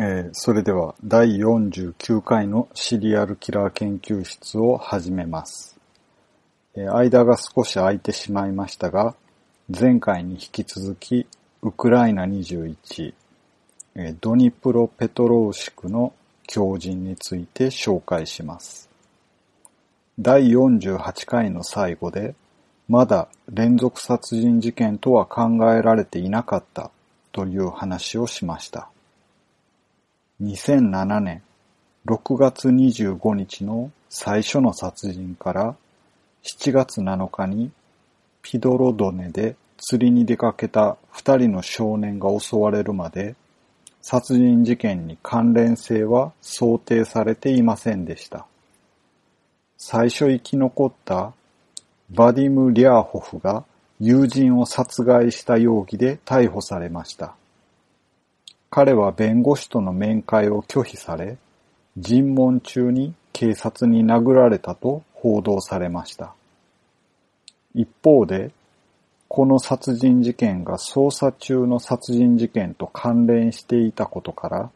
えーそれでは第49回のシリアルキラー研究室を始めます。えー間が少し空いてしまいましたが、前回に引き続き、ウクライナ21、えードニプロペトロウシクの狂人について紹介します。第48回の最後で、まだ連続殺人事件とは考えられていなかったという話をしました。2007年6月25日の最初の殺人から7月7日にピドロドネで釣りに出かけた2人の少年が襲われるまで殺人事件に関連性は想定されていませんでした。最初生き残ったバディム・リャーホフが友人を殺害した容疑で逮捕されました。彼は弁護士との面会を拒否され、尋問中に警察に殴られたと報道されました。一方で、この殺人事件が捜査中の殺人事件と関連していたことから、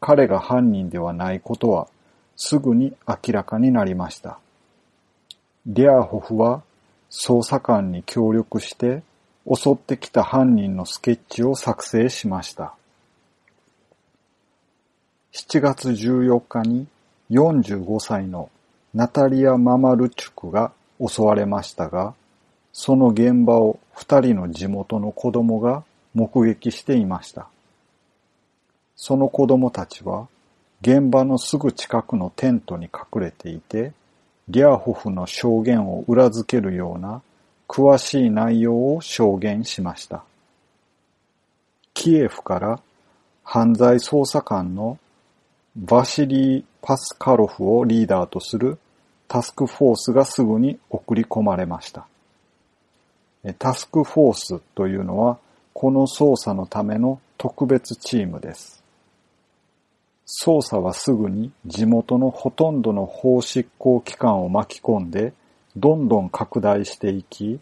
彼が犯人ではないことはすぐに明らかになりました。リャーホフは捜査官に協力して襲ってきた犯人のスケッチを作成しました。7月14日に45歳のナタリア・ママルチュクが襲われましたが、その現場を二人の地元の子供が目撃していました。その子供たちは現場のすぐ近くのテントに隠れていて、リャーホフの証言を裏付けるような詳しい内容を証言しました。キエフから犯罪捜査官のバシリー・パスカロフをリーダーとするタスクフォースがすぐに送り込まれました。タスクフォースというのはこの捜査のための特別チームです。捜査はすぐに地元のほとんどの法執行機関を巻き込んでどんどん拡大していき、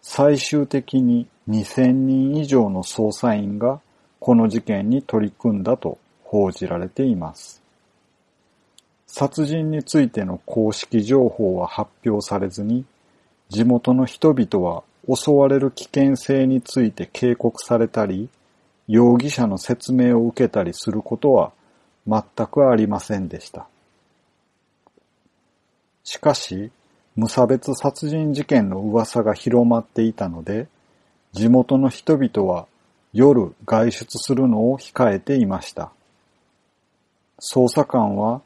最終的に2000人以上の捜査員がこの事件に取り組んだと報じられています。殺人についての公式情報は発表されずに、地元の人々は襲われる危険性について警告されたり、容疑者の説明を受けたりすることは全くありませんでした。しかし、無差別殺人事件の噂が広まっていたので、地元の人々は夜外出するのを控えていました。捜査官は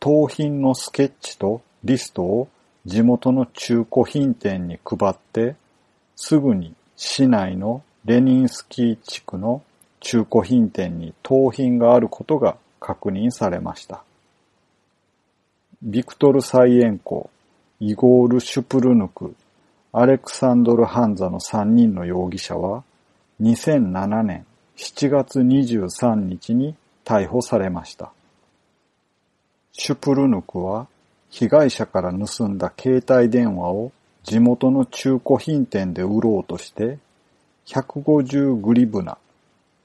盗品のスケッチとリストを地元の中古品店に配って、すぐに市内のレニンスキー地区の中古品店に盗品があることが確認されました。ビクトル・サイエンコ、イゴール・シュプルヌク、アレクサンドル・ハンザの3人の容疑者は、2007年7月23日に逮捕されました。シュプルヌクは被害者から盗んだ携帯電話を地元の中古品店で売ろうとして150グリブナ、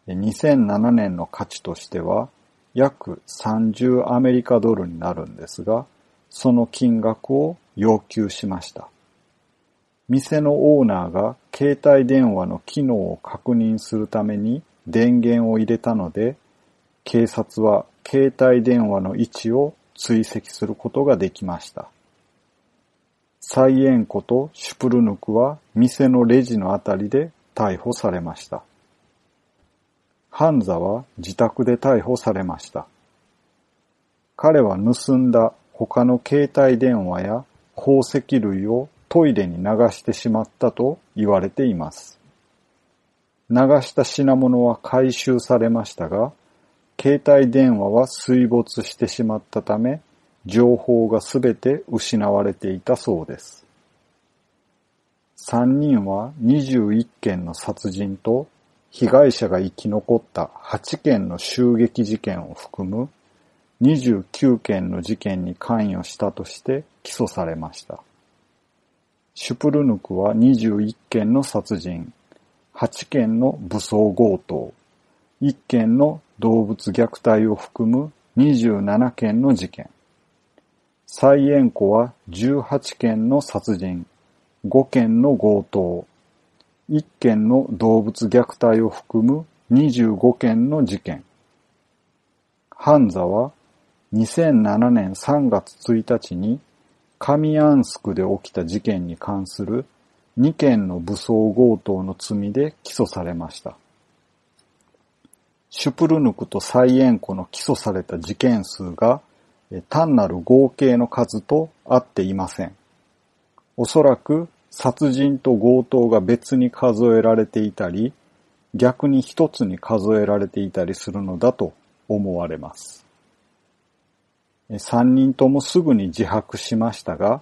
2007年の価値としては約30アメリカドルになるんですが、その金額を要求しました。店のオーナーが携帯電話の機能を確認するために電源を入れたので、警察は携帯電話の位置を追跡することができました。サイエンコとシュプルヌクは店のレジのあたりで逮捕されました。ハンザは自宅で逮捕されました。彼は盗んだ他の携帯電話や宝石類をトイレに流してしまったと言われています。流した品物は回収されましたが、携帯電話は水没してしまったため、情報がすべて失われていたそうです。3人は21件の殺人と被害者が生き残った8件の襲撃事件を含む29件の事件に関与したとして起訴されました。シュプルヌクは21件の殺人、8件の武装強盗、1件の動物虐待を含む27件の事件。再縁湖は18件の殺人、5件の強盗、1件の動物虐待を含む25件の事件。ハンザは2007年3月1日にカミアンスクで起きた事件に関する2件の武装強盗の罪で起訴されました。シュプルヌクとサイエンコの起訴された事件数が単なる合計の数と合っていません。おそらく殺人と強盗が別に数えられていたり、逆に一つに数えられていたりするのだと思われます。三人ともすぐに自白しましたが、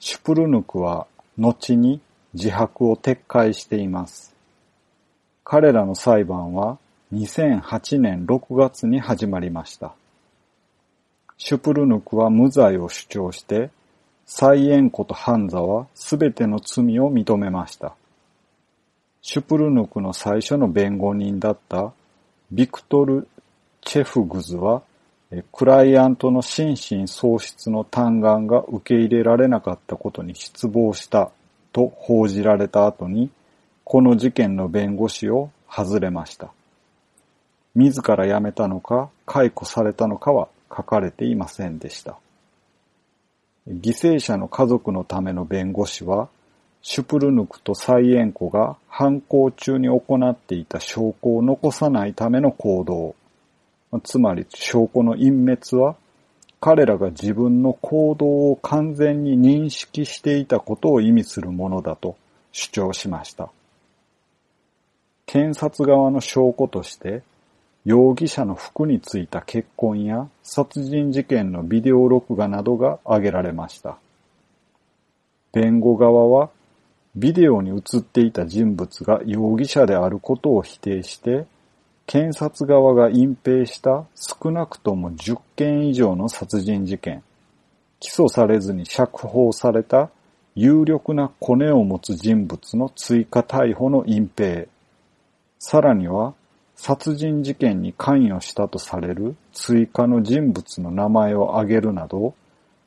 シュプルヌクは後に自白を撤回しています。彼らの裁判は2008年6月に始まりました。シュプルヌクは無罪を主張して、サイエンコとハンザはすべての罪を認めました。シュプルヌクの最初の弁護人だったビクトル・チェフグズは、クライアントの心身喪失の嘆願が受け入れられなかったことに失望したと報じられた後に、この事件の弁護士を外れました。自ら辞めたのか解雇されたのかは書かれていませんでした。犠牲者の家族のための弁護士は、シュプルヌクとサイエンコが犯行中に行っていた証拠を残さないための行動、つまり証拠の隠滅は、彼らが自分の行動を完全に認識していたことを意味するものだと主張しました。検察側の証拠として、容疑者の服についた血痕や殺人事件のビデオ録画などが挙げられました。弁護側は、ビデオに映っていた人物が容疑者であることを否定して、検察側が隠蔽した少なくとも10件以上の殺人事件、起訴されずに釈放された有力なコネを持つ人物の追加逮捕の隠蔽、さらには殺人事件に関与したとされる追加の人物の名前を挙げるなど、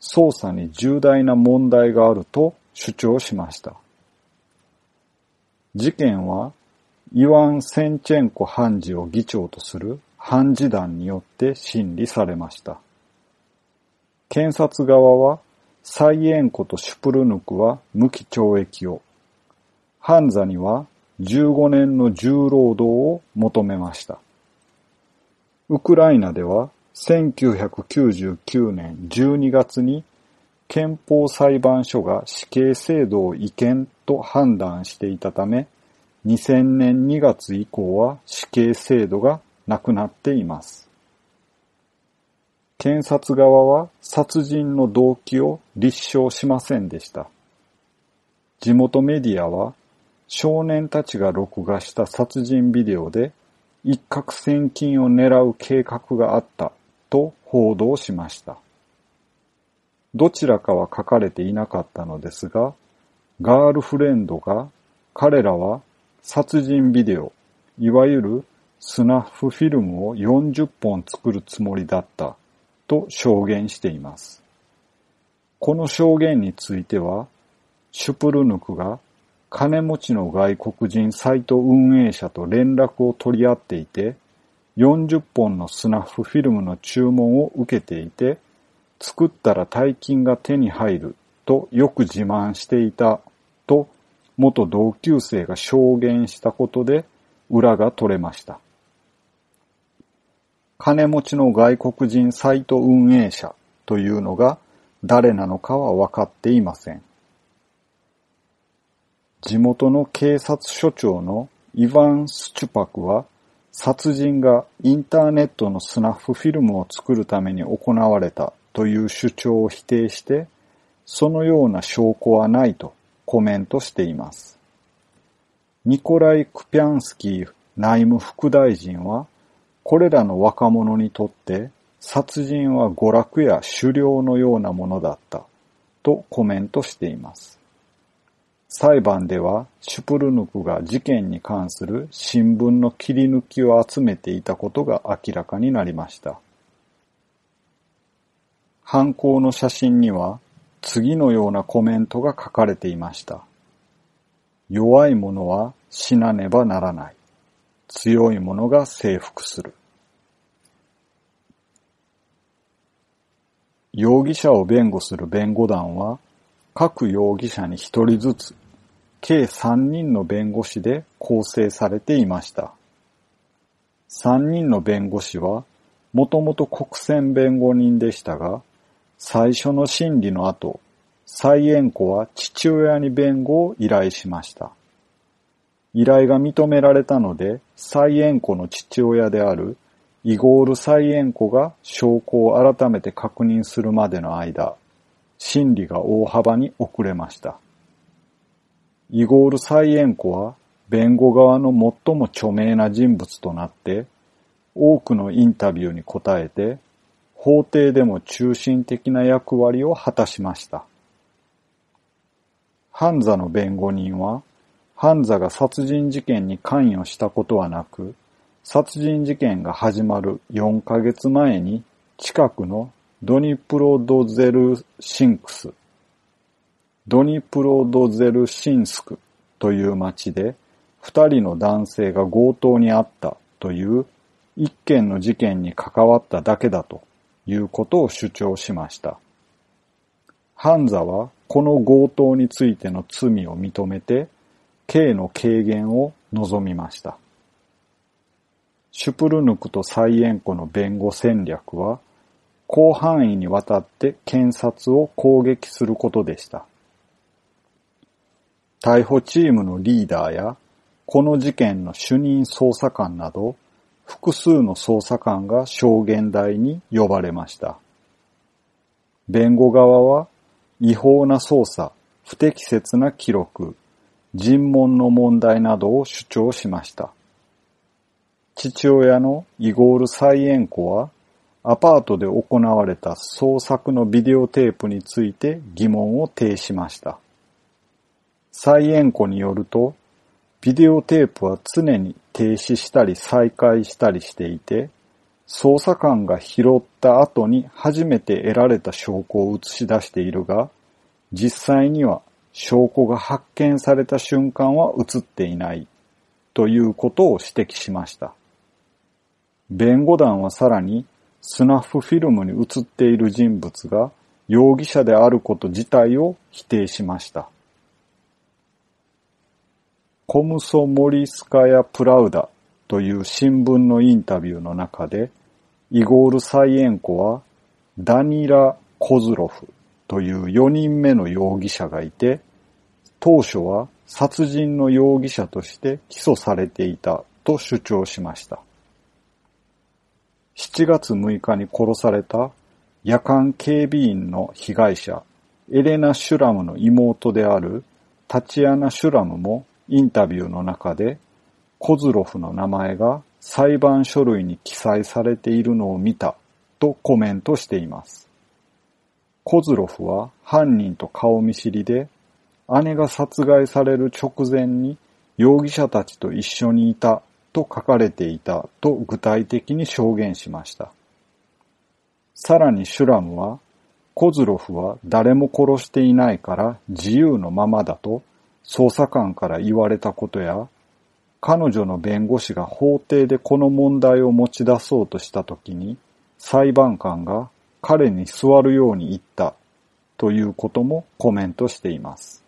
捜査に重大な問題があると主張しました。事件は、イワン・センチェンコ判事を議長とする判事団によって審理されました。検察側は、サイエンコとシュプルヌクは無期懲役を、ハンザには15年の重労働を求めました。ウクライナでは1999年12月に憲法裁判所が死刑制度を違憲と判断していたため、2000年2月以降は死刑制度がなくなっています。検察側は殺人の動機を立証しませんでした。地元メディアは少年たちが録画した殺人ビデオで一攫千金を狙う計画があったと報道しました。どちらかは書かれていなかったのですが、ガールフレンドが彼らは殺人ビデオ、いわゆるスナッフフィルムを40本作るつもりだったと証言しています。この証言については、シュプルヌクが金持ちの外国人サイト運営者と連絡を取り合っていて、40本のスナッフフィルムの注文を受けていて、作ったら大金が手に入るとよく自慢していたと元同級生が証言したことで裏が取れました。金持ちの外国人サイト運営者というのが誰なのかは分かっていません。地元の警察署長のイヴァン・スチュパクは、殺人がインターネットのスナッフフィルムを作るために行われたという主張を否定して、そのような証拠はないとコメントしています。ニコライ・クピャンスキー内務副大臣は、これらの若者にとって殺人は娯楽や狩猟のようなものだったとコメントしています。裁判ではシュプルヌクが事件に関する新聞の切り抜きを集めていたことが明らかになりました。犯行の写真には次のようなコメントが書かれていました。弱い者は死なねばならない。強い者が征服する。容疑者を弁護する弁護団は、各容疑者に一人ずつ、計三人の弁護士で構成されていました。三人の弁護士は、もともと国選弁護人でしたが、最初の審理の後、蔡縁子は父親に弁護を依頼しました。依頼が認められたので、蔡縁子の父親であるイゴール・蔡縁子が証拠を改めて確認するまでの間、審理が大幅に遅れました。イゴール・蔡縁子は弁護側の最も著名な人物となって、多くのインタビューに答えて、法廷でも中心的な役割を果たしました。ハンザの弁護人は、ハンザが殺人事件に関与したことはなく、殺人事件が始まる4ヶ月前に近くのドニプロドゼルシンクス、ドニプロドゼルシンスクという町で二人の男性が強盗にあったという一件の事件に関わっただけだということを主張しました。ハンザはこの強盗についての罪を認めて、刑の軽減を望みました。シュプルヌクとサイエンコの弁護戦略は、広範囲にわたって検察を攻撃することでした。逮捕チームのリーダーや、この事件の主任捜査官など、複数の捜査官が証言台に呼ばれました。弁護側は違法な捜査、不適切な記録、尋問の問題などを主張しました。父親のイゴール・サイエンコはアパートで行われた捜索のビデオテープについて疑問を呈しました。サイエンコによると、ビデオテープは常に停止したり再開したりしていて、捜査官が拾った後に初めて得られた証拠を映し出しているが、実際には証拠が発見された瞬間は映っていないということを指摘しました。弁護団はさらにスナッフフィルムに映っている人物が容疑者であること自体を否定しました。コムソモリスカヤ・プラウダという新聞のインタビューの中で、イゴール・サイエンコはダニラ・コズロフという4人目の容疑者がいて、当初は殺人の容疑者として起訴されていたと主張しました。7月6日に殺された夜間警備員の被害者、エレナ・シュラムの妹であるタチアナ・シュラムもインタビューの中で、コズロフの名前が裁判書類に記載されているのを見たとコメントしています。コズロフは犯人と顔見知りで、姉が殺害される直前に容疑者たちと一緒にいたと書かれていたと具体的に証言しました。さらにシュラムは、コズロフは誰も殺していないから自由のままだと捜査官から言われたことや、彼女の弁護士が法廷でこの問題を持ち出そうとしたときに、裁判官が彼に座るように言ったということもコメントしています。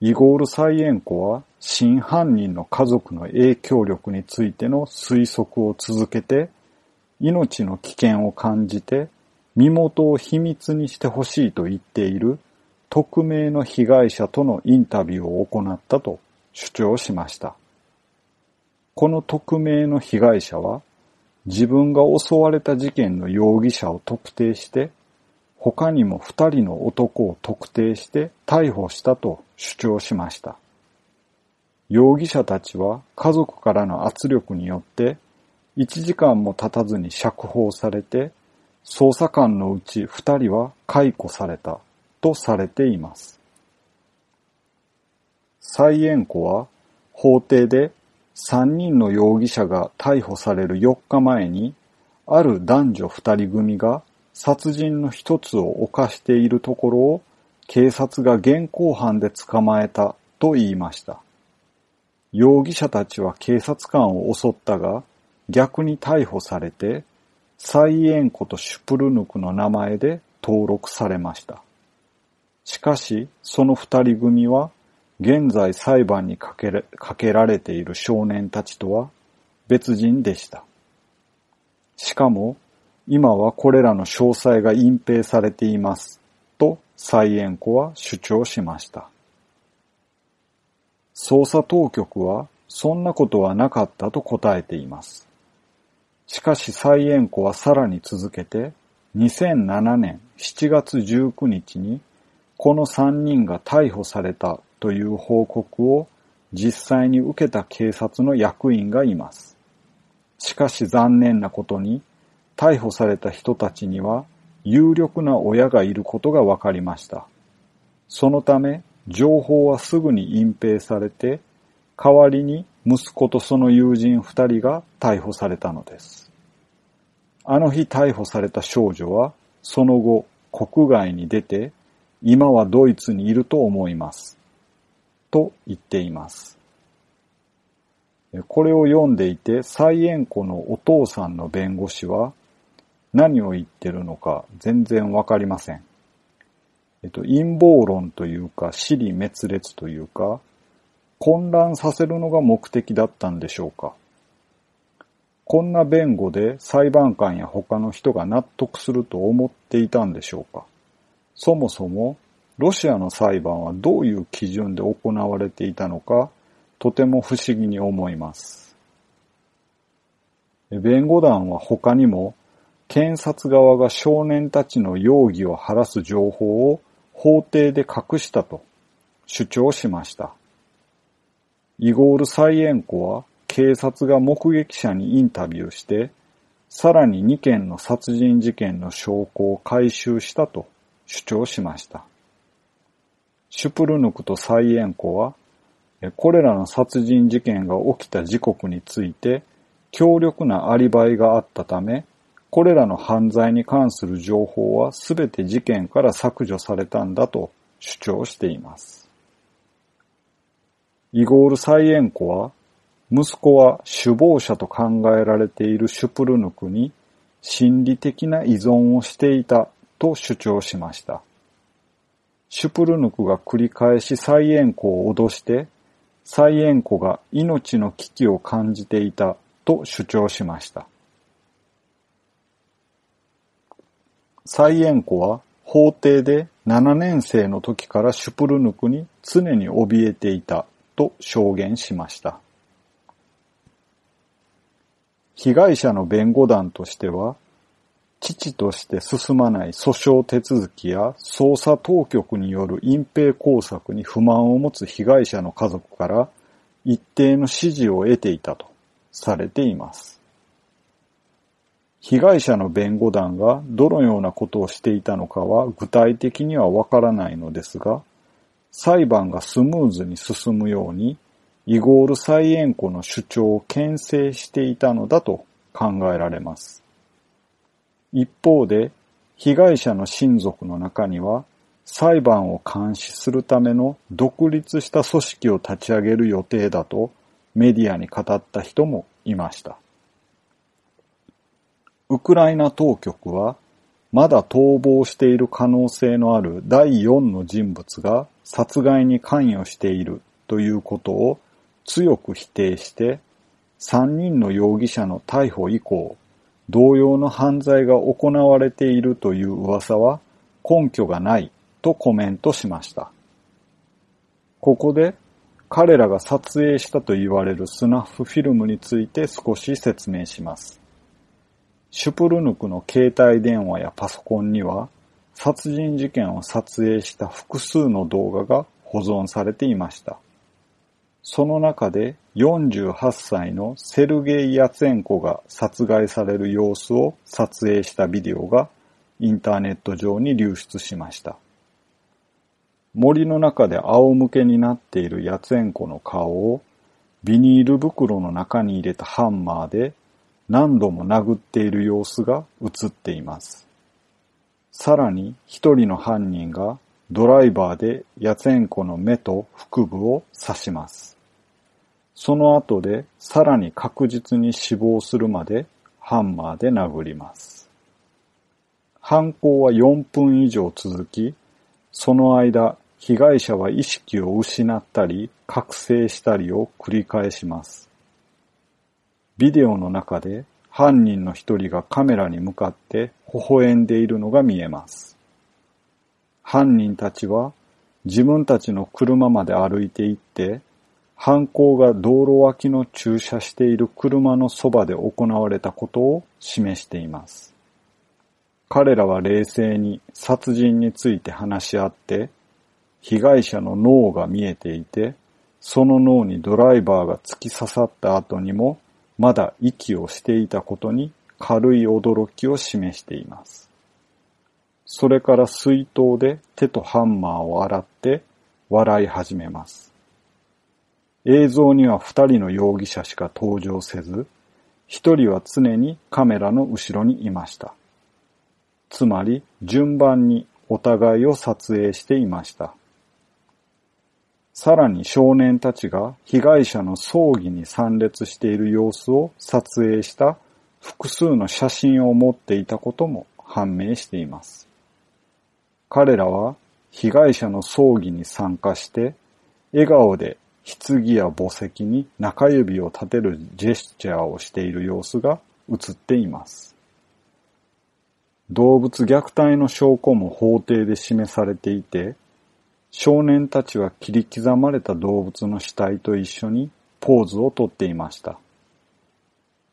イゴール・サイエンコは真犯人の家族の影響力についての推測を続けて、命の危険を感じて身元を秘密にしてほしいと言っている匿名の被害者とのインタビューを行ったと主張しました。この匿名の被害者は自分が襲われた事件の容疑者を特定して他にも二人の男を特定して逮捕したと主張しました。容疑者たちは家族からの圧力によって1時間も経たずに釈放されて捜査官のうち二人は解雇されたとされています。サイエンコは法廷で3人の容疑者が逮捕される4日前に、ある男女2人組が殺人の一つを犯しているところを警察が現行犯で捕まえたと言いました。容疑者たちは警察官を襲ったが、逆に逮捕されて、サイエンコとシュプルヌクの名前で登録されました。しかし、その二人組は、現在裁判にかけかけられている少年たちとは別人でした。しかも、今はこれらの詳細が隠蔽されています、とサイエンコは主張しました。捜査当局は、そんなことはなかったと答えています。しかしサイエンコはさらに続けて、2007年7月19日に、この3人が逮捕されたという報告を実際に受けた警察の役員がいます。しかし残念なことに、逮捕された人たちには有力な親がいることが分かりました。そのため、情報はすぐに隠蔽されて、代わりに息子とその友人二人が逮捕されたのです。あの日逮捕された少女は、その後、国外に出て、今はドイツにいると思います。と言っています。これを読んでいて、サイエンコのお父さんの弁護士は、何を言ってるのか全然わかりません。えっと、陰謀論というか、死に滅裂というか、混乱させるのが目的だったんでしょうか。こんな弁護で裁判官や他の人が納得すると思っていたんでしょうか。そもそも、ロシアの裁判はどういう基準で行われていたのか、とても不思議に思います。弁護団は他にも検察側が少年たちの容疑を晴らす情報を法廷で隠したと主張しました。イゴール・サイエンコは警察が目撃者にインタビューして、さらに2件の殺人事件の証拠を回収したと主張しました。シュプルヌクとサイエンコは、これらの殺人事件が起きた時刻について強力なアリバイがあったため、これらの犯罪に関する情報はすべて事件から削除されたんだと主張しています。イゴール・サイエンコは、息子は首謀者と考えられているシュプルヌクに心理的な依存をしていたと主張しました。シュプルヌクが繰り返しサイエンコを脅して、サイエンコが命の危機を感じていたと主張しました。サイエンコは法廷で7年生の時からシュプルヌクに常に怯えていたと証言しました。被害者の弁護団としては、父として進まない訴訟手続きや捜査当局による隠蔽工作に不満を持つ被害者の家族から一定の支持を得ていたとされています。被害者の弁護団がどのようなことをしていたのかは具体的にはわからないのですが、裁判がスムーズに進むように、イゴール・サイエンコの主張を牽制していたのだと考えられます。一方で、被害者の親族の中には、裁判を監視するための独立した組織を立ち上げる予定だとメディアに語った人もいました。ウクライナ当局は、まだ逃亡している可能性のある第4の人物が殺害に関与しているということを強く否定して、3人の容疑者の逮捕以降、同様の犯罪が行われているという噂は根拠がないとコメントしました。ここで彼らが撮影したと言われるスナッフフィルムについて少し説明します。シュプルヌクの携帯電話やパソコンには、殺人事件を撮影した複数の動画が保存されていました。その中で48歳のセルゲイ・ヤツェンコが殺害される様子を撮影したビデオがインターネット上に流出しました。森の中で仰向けになっているヤツエンコの顔をビニール袋の中に入れたハンマーで何度も殴っている様子が映っています。さらに一人の犯人がドライバーでヤツエンコの目と腹部を刺します。その後でさらに確実に死亡するまでハンマーで殴ります。犯行は4分以上続き、その間被害者は意識を失ったり、覚醒したりを繰り返します。ビデオの中で犯人の一人がカメラに向かって微笑んでいるのが見えます。犯人たちは自分たちの車まで歩いて行って、犯行が道路脇の駐車している車のそばで行われたことを示しています。彼らは冷静に殺人について話し合って被害者の脳が見えていて、その脳にドライバーが突き刺さった後にも、まだ息をしていたことに軽い驚きを示しています。それから水筒で手とハンマーを洗って笑い始めます。映像には二人の容疑者しか登場せず、一人は常にカメラの後ろにいました。つまり順番にお互いを撮影していました。さらに少年たちが被害者の葬儀に参列している様子を撮影した複数の写真を持っていたことも判明しています。彼らは被害者の葬儀に参加して笑顔で棺や墓石に中指を立てるジェスチャーをしている様子が映っています。動物虐待の証拠も法廷で示されていて、少年たちは切り刻まれた動物の死体と一緒にポーズをとっていました。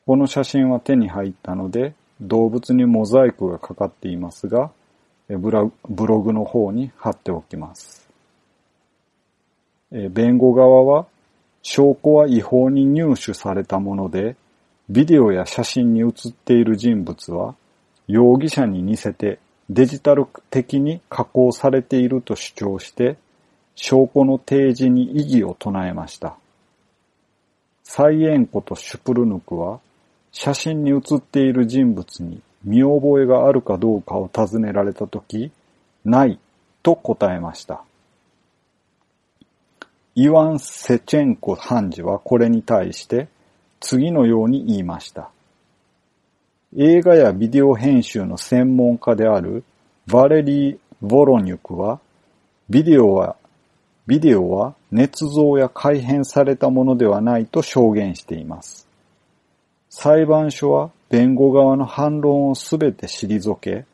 この写真は手に入ったので動物にモザイクがかかっていますが、ブログの方に貼っておきます。え弁護側は証拠は違法に入手されたもので、ビデオや写真に写っている人物は容疑者に似せてデジタル的に加工されていると主張して、証拠の提示に異議を唱えました。サイエンコとシュプルヌクは、写真に写っている人物に見覚えがあるかどうかを尋ねられたとき、ないと答えました。イワン・セチェンコ判事はこれに対して次のように言いました。映画やビデオ編集の専門家であるヴァレリー・ボロニュクは、ビデオは、ビデオは捏造や改変されたものではないと証言しています。裁判所は弁護側の反論をすべて退け、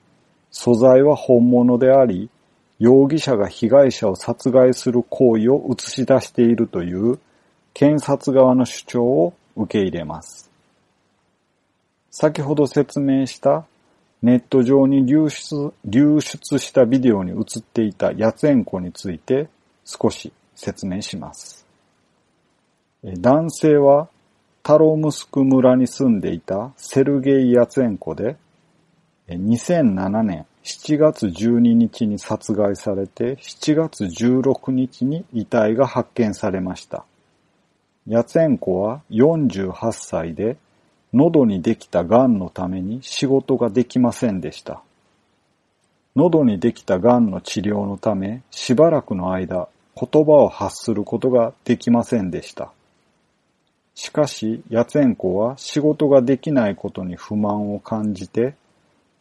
素材は本物であり、容疑者が被害者を殺害する行為を映し出しているという検察側の主張を受け入れます。先ほど説明したネット上に流出流出したビデオに映っていたヤツエンコについて少し説明します。男性はタロムスク村に住んでいたセルゲイ・ヤツエンコで2007年7月12日に殺害されて7月16日に遺体が発見されました。ヤツエンコは48歳で喉にできた癌のために仕事ができませんでした。喉にできた癌の治療のため、しばらくの間、言葉を発することができませんでした。しかし、ヤツエンコは仕事ができないことに不満を感じて、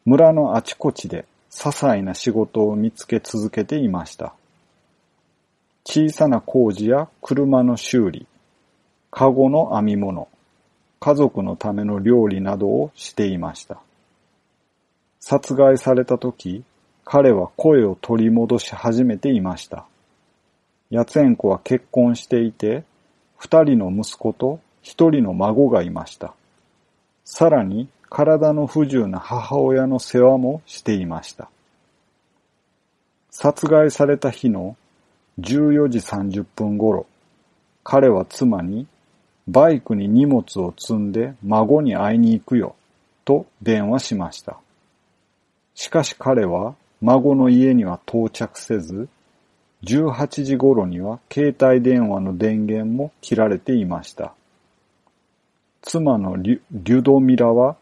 村のあちこちで些細な仕事を見つけ続けていました。小さな工事や車の修理、カゴの編み物、家族のための料理などをしていました。殺害された時、彼は声を取り戻し始めていました。ヤツエンコは結婚していて、二人の息子と一人の孫がいました。さらに体の不自由な母親の世話もしていました。殺害された日の14時30分頃、彼は妻にバイクに荷物を積んで孫に会いに行くよ、と電話しました。しかし彼は孫の家には到着せず、18時頃には携帯電話の電源も切られていました。妻のリュドミラは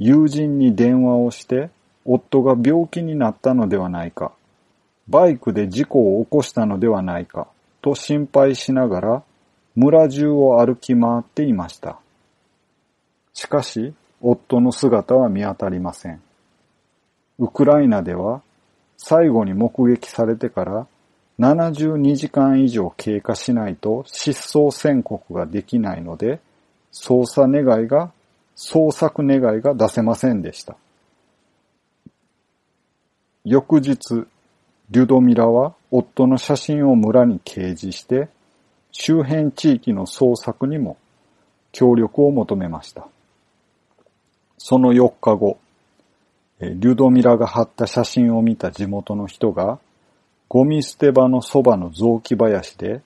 友人に電話をして夫が病気になったのではないか、バイクで事故を起こしたのではないかと心配しながら村中を歩き回っていました。しかし、夫の姿は見当たりません。ウクライナでは最後に目撃されてから72時間以上経過しないと失踪宣告ができないので、捜査願いが、捜索願いが出せませんでした。翌日、リュドミラは夫の写真を村に掲示して、周辺地域の捜索にも協力を求めました。その4日後、リュドミラが貼った写真を見た地元の人が、ゴミ捨て場のそばの雑木林で、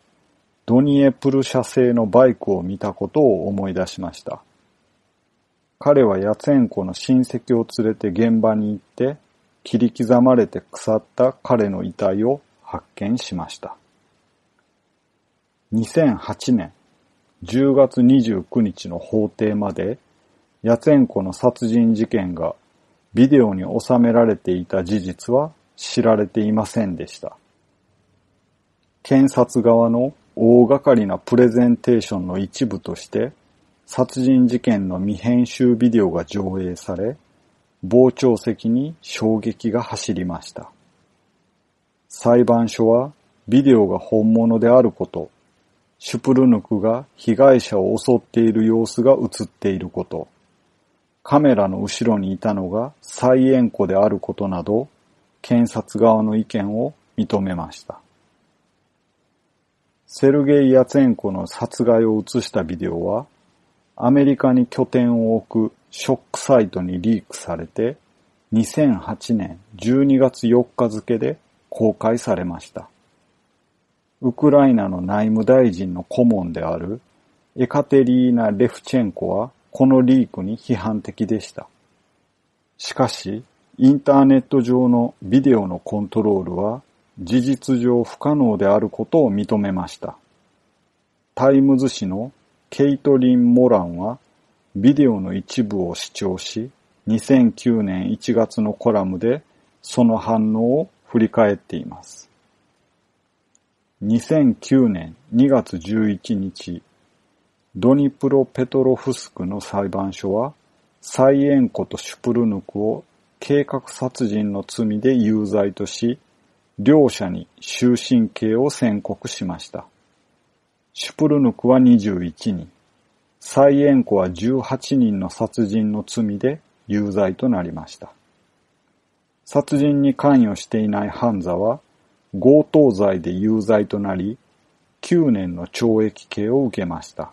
ドニエプル社製のバイクを見たことを思い出しました。彼はヤツェンコの親戚を連れて現場に行って、切り刻まれて腐った彼の遺体を発見しました。2008年10月29日の法廷まで、ヤツェンコの殺人事件がビデオに収められていた事実は知られていませんでした。検察側の大掛かりなプレゼンテーションの一部として、殺人事件の未編集ビデオが上映され、傍聴席に衝撃が走りました。裁判所はビデオが本物であること、シュプルヌクが被害者を襲っている様子が映っていること、カメラの後ろにいたのがサイエンコであることなど、検察側の意見を認めました。セルゲイ・ヤツェンコの殺害を映したビデオは、アメリカに拠点を置くショックサイトにリークされて、2008年12月4日付で公開されました。ウクライナの内務大臣の顧問であるエカテリーナ・レフチェンコはこのリークに批判的でした。しかし、インターネット上のビデオのコントロールは事実上不可能であることを認めました。タイムズ紙のケイトリン・モランはビデオの一部を視聴し、2009年1月のコラムでその反応を振り返っています。2009年2月11日、ドニプロペトロフスクの裁判所は、サイエンコとシュプルヌクを計画殺人の罪で有罪とし、両者に終身刑を宣告しました。シュプルヌクは21人、サイエンコは18人の殺人の罪で有罪となりました。殺人に関与していないハンザは強盗罪で有罪となり、9年の懲役刑を受けました。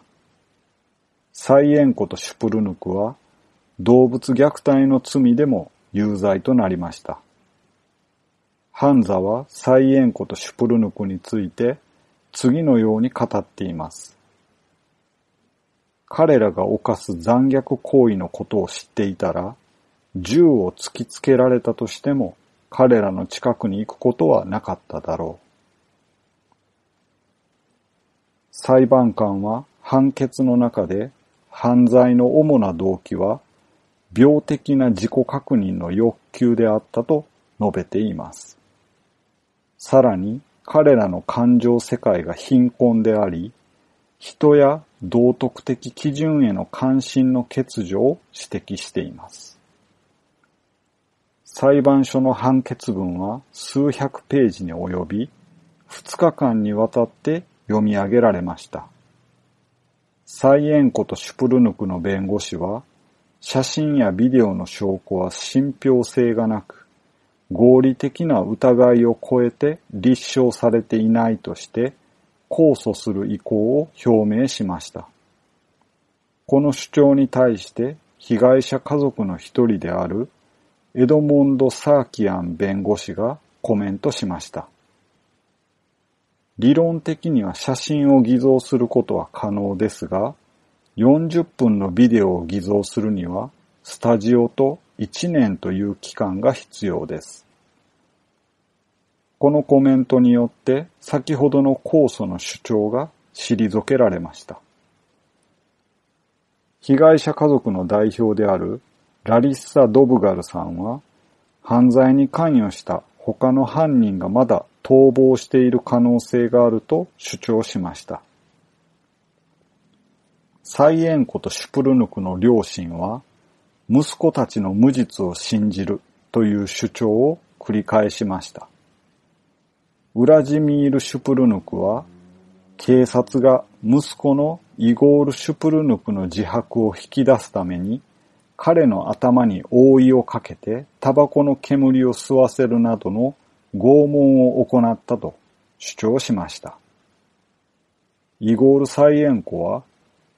サイエンコとシュプルヌクは動物虐待の罪でも有罪となりました。ハンザはサイエンコとシュプルヌクについて次のように語っています。彼らが犯す残虐行為のことを知っていたら、銃を突きつけられたとしても彼らの近くに行くことはなかっただろう。裁判官は判決の中で犯罪の主な動機は病的な自己確認の欲求であったと述べています。さらに彼らの感情世界が貧困であり、人や道徳的基準への関心の欠如を指摘しています。裁判所の判決文は数百ページに及び、2日間にわたって読み上げられました。サイエンコとシュプルヌクの弁護士は、写真やビデオの証拠は信憑性がなく、合理的な疑いを超えて立証されていないとして、控訴する意向を表明しました。この主張に対して被害者家族の一人であるエドモンド・サーキアン弁護士がコメントしました。理論的には写真を偽造することは可能ですが、40分のビデオを偽造するには、スタジオと1年という期間が必要です。このコメントによって先ほどの控訴の主張が退けられました。被害者家族の代表であるラリッサ・ドブガルさんは、犯罪に関与した他の犯人がまだ逃亡している可能性があると主張しました。サイエンコとシュプルヌクの両親は、息子たちの無実を信じるという主張を繰り返しました。ウラジミール・シュプルヌクは、警察が息子のイゴール・シュプルヌクの自白を引き出すために、彼の頭に覆いをかけてタバコの煙を吸わせるなどの拷問を行ったと主張しました。イゴール・サイエンコは、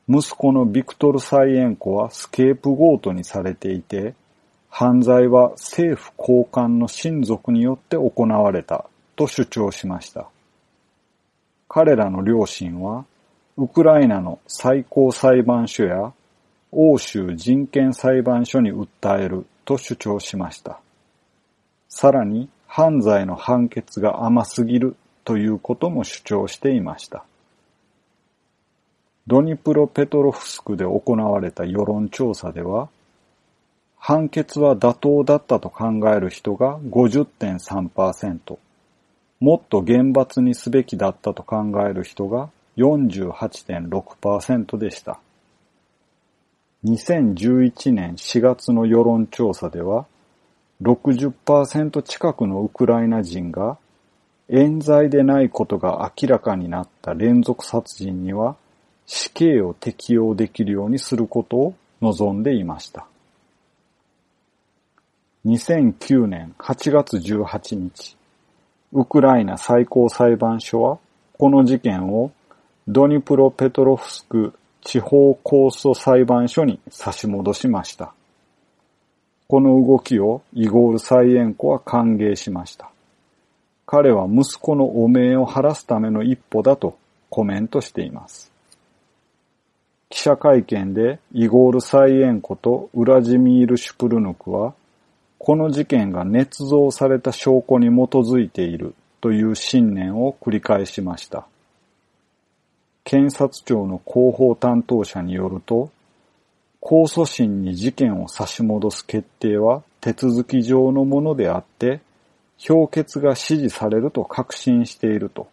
息子のビクトル・サイエンコはスケープゴートにされていて、犯罪は政府高官の親族によって行われたと主張しました。彼らの両親は、ウクライナの最高裁判所や欧州人権裁判所に訴えると主張しました。さらに、犯罪の判決が甘すぎるということも主張していました。ドニプロペトロフスクで行われた世論調査では、判決は妥当だったと考える人が50.3%、もっと厳罰にすべきだったと考える人が48.6%でした。2011年4月の世論調査では、60%近くのウクライナ人が、冤罪でないことが明らかになった連続殺人には、死刑を適用できるようにすることを望んでいました。2009年8月18日、ウクライナ最高裁判所は、この事件をドニプロペトロフスク地方控訴裁判所に差し戻しました。この動きをイゴール・サイエンコは歓迎しました。彼は息子の汚名を晴らすための一歩だとコメントしています。記者会見でイゴール・サイエンコとウラジミール・シュプルヌクは、この事件が捏造された証拠に基づいているという信念を繰り返しました。検察庁の広報担当者によると、控訴審に事件を差し戻す決定は手続き上のものであって、評決が支持されると確信していると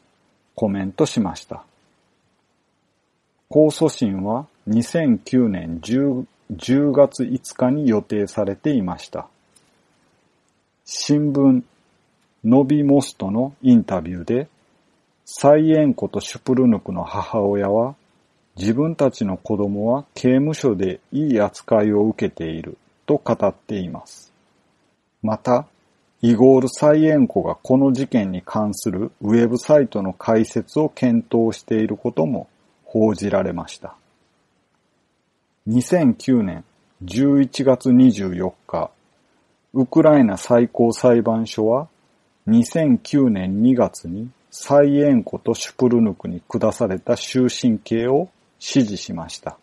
コメントしました。控訴審は2009年 10, 10月5日に予定されていました。新聞ノビモストのインタビューでサイエンコとシュプルヌクの母親は、自分たちの子供は刑務所でいい扱いを受けていると語っています。また、イゴール・サイエンコがこの事件に関するウェブサイトの開設を検討していることも報じられました。2009年11月24日、ウクライナ最高裁判所は2009年2月にサイエンコとシュプルヌクに下された終身刑を支持しました。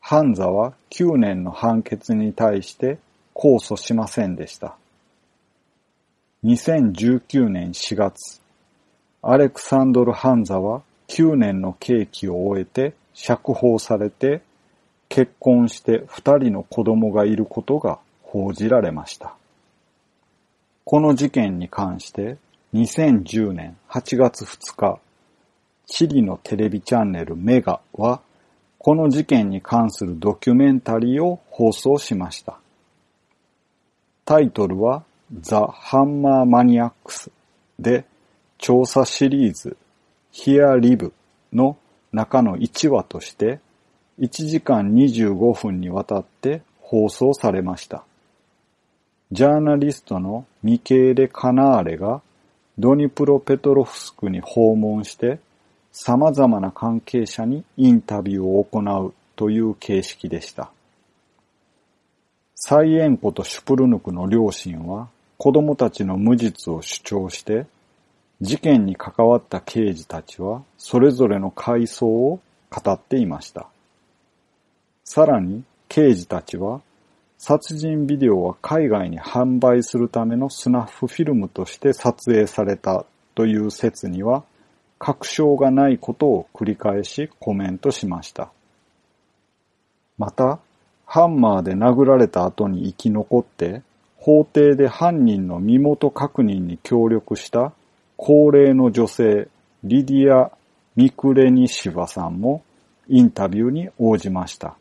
ハンザは9年の判決に対して控訴しませんでした。2019年4月、アレクサンドル・ハンザは9年の刑期を終えて釈放されて結婚して2人の子供がいることが報じられました。この事件に関して2010年8月2日、チリのテレビチャンネルメガは、この事件に関するドキュメンタリーを放送しました。タイトルは、ザ・ハンマー・マニアックスで、調査シリーズ、ヒア・リブの中の1話として、1時間25分にわたって放送されました。ジャーナリストのミケーレ・カナーレがドニプロペトロフスクに訪問して様々な関係者にインタビューを行うという形式でした。サイエンコとシュプルヌクの両親は子供たちの無実を主張して事件に関わった刑事たちはそれぞれの回想を語っていました。さらに刑事たちは殺人ビデオは海外に販売するためのスナッフフィルムとして撮影されたという説には確証がないことを繰り返しコメントしました。また、ハンマーで殴られた後に生き残って法廷で犯人の身元確認に協力した高齢の女性リディア・ミクレニシヴァさんもインタビューに応じました。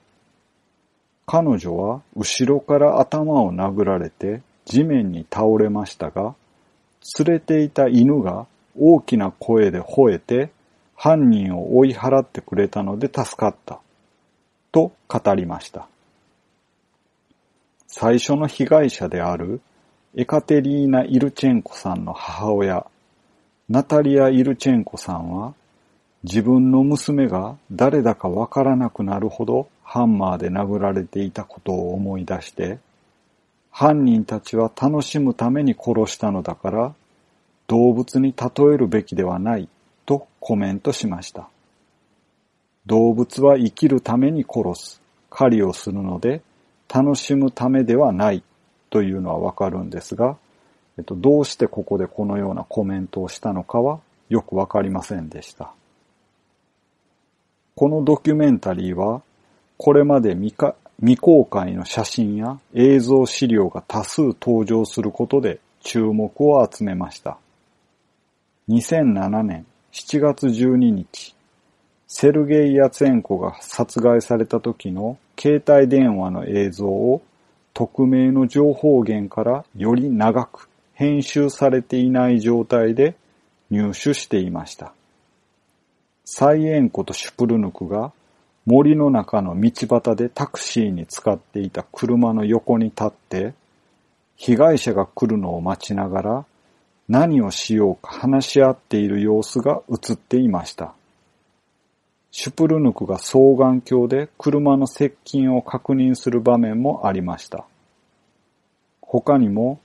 彼女は後ろから頭を殴られて地面に倒れましたが、連れていた犬が大きな声で吠えて犯人を追い払ってくれたので助かった。と語りました。最初の被害者であるエカテリーナ・イルチェンコさんの母親、ナタリア・イルチェンコさんは、自分の娘が誰だかわからなくなるほどハンマーで殴られていたことを思い出して、犯人たちは楽しむために殺したのだから、動物に例えるべきではないとコメントしました。動物は生きるために殺す、狩りをするので、楽しむためではないというのはわかるんですが、えっと、どうしてここでこのようなコメントをしたのかはよくわかりませんでした。このドキュメンタリーは、これまで未未公開の写真や映像資料が多数登場することで注目を集めました。2007年7月12日、セルゲイ・ヤツェンコが殺害された時の携帯電話の映像を匿名の情報源からより長く編集されていない状態で入手していました。サイエンコとシュプルヌクが森の中の道端でタクシーに使っていた車の横に立って被害者が来るのを待ちながら何をしようか話し合っている様子が映っていました。シュプルヌクが双眼鏡で車の接近を確認する場面もありました。他にも、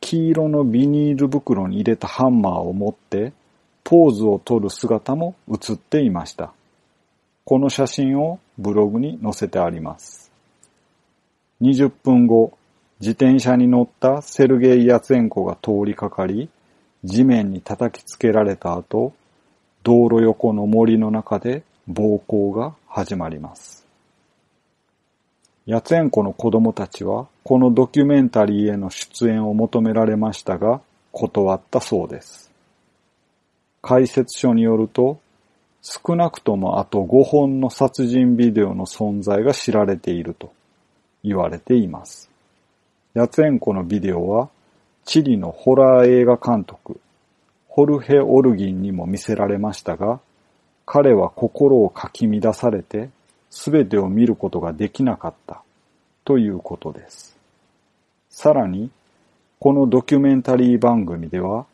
黄色のビニール袋に入れたハンマーを持ってポーズを取る姿も映っていました。この写真をブログに載せてあります。20分後、自転車に乗ったセルゲイ・ヤツェンコが通りかかり、地面に叩きつけられた後、道路横の森の中で暴行が始まります。ヤツェンコの子供たちはこのドキュメンタリーへの出演を求められましたが断ったそうです。解説書によると少なくともあと5本の殺人ビデオの存在が知られていると言われています。ヤツェンコのビデオはチリのホラー映画監督ホルヘ・オルギンにも見せられましたが彼は心をかき乱されて全てを見ることができなかったということです。さらに、このドキュメンタリー番組では、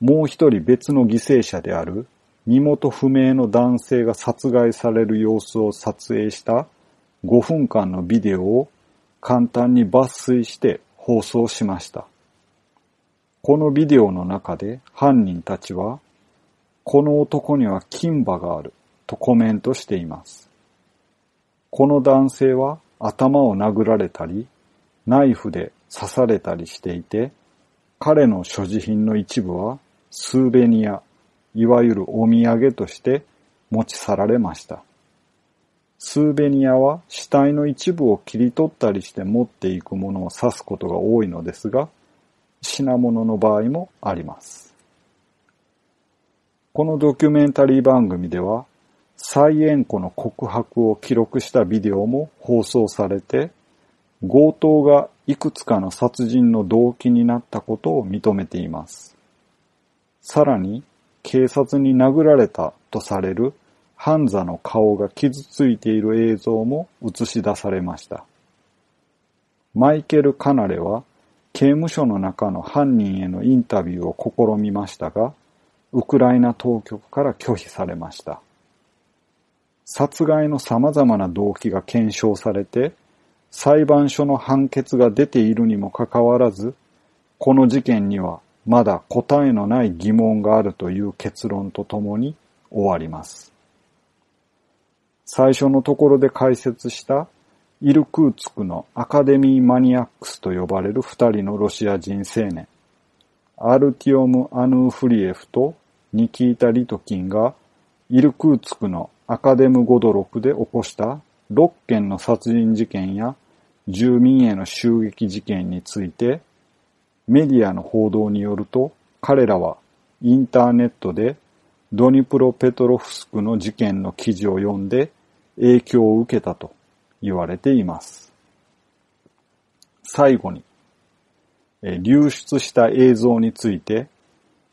もう一人別の犠牲者である身元不明の男性が殺害される様子を撮影した5分間のビデオを簡単に抜粋して放送しました。このビデオの中で犯人たちはこの男には金馬があるとコメントしています。この男性は頭を殴られたり、ナイフで刺されたりしていて、彼の所持品の一部はスーベニア、いわゆるお土産として持ち去られました。スーベニアは死体の一部を切り取ったりして持っていくものを指すことが多いのですが、品物の場合もあります。このドキュメンタリー番組では、サイエンコの告白を記録したビデオも放送されて、強盗がいくつかの殺人の動機になったことを認めています。さらに、警察に殴られたとされるハンザの顔が傷ついている映像も映し出されました。マイケル・カナレは刑務所の中の犯人へのインタビューを試みましたが、ウクライナ当局から拒否されました。殺害の様々な動機が検証されて、裁判所の判決が出ているにもかかわらず、この事件にはまだ答えのない疑問があるという結論とともに終わります。最初のところで解説したイルクーツクのアカデミーマニアックスと呼ばれる二人のロシア人青年、アルティオム・アヌーフリエフとニキータ・リトキンがイルクーツクのアカデム・ゴドロクで起こした6件の殺人事件や住民への襲撃事件についてメディアの報道によると彼らはインターネットでドニプロペトロフスクの事件の記事を読んで影響を受けたと言われています。最後に、流出した映像について、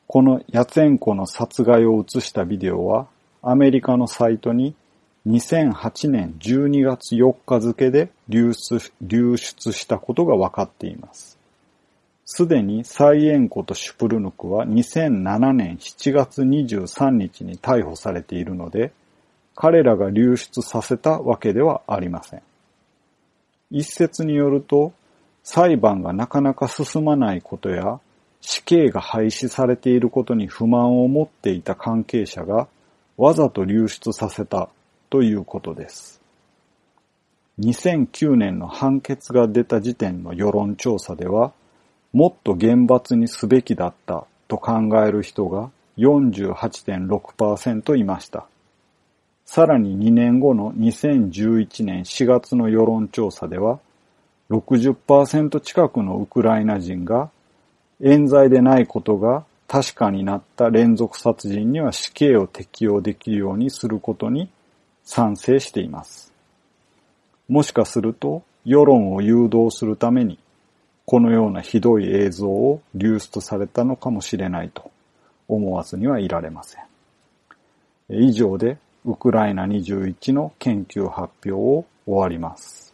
このヤツェンコの殺害を映したビデオは、アメリカのサイトに2008年12月4日付で流出流出したことが分かっています。すでにサイエンコとシュプルヌクは2007年7月23日に逮捕されているので、彼らが流出させたわけではありません。一説によると、裁判がなかなか進まないことや、死刑が廃止されていることに不満を持っていた関係者がわざと流出させたということです。2009年の判決が出た時点の世論調査では、もっと厳罰にすべきだったと考える人が48.6%いました。さらに2年後の2011年4月の世論調査では、60%近くのウクライナ人が、冤罪でないことが確かになった連続殺人には死刑を適用できるようにすることに賛成しています。もしかすると、世論を誘導するために、このようなひどい映像を流出されたのかもしれないと思わずにはいられません。以上でウクライナ21の研究発表を終わります。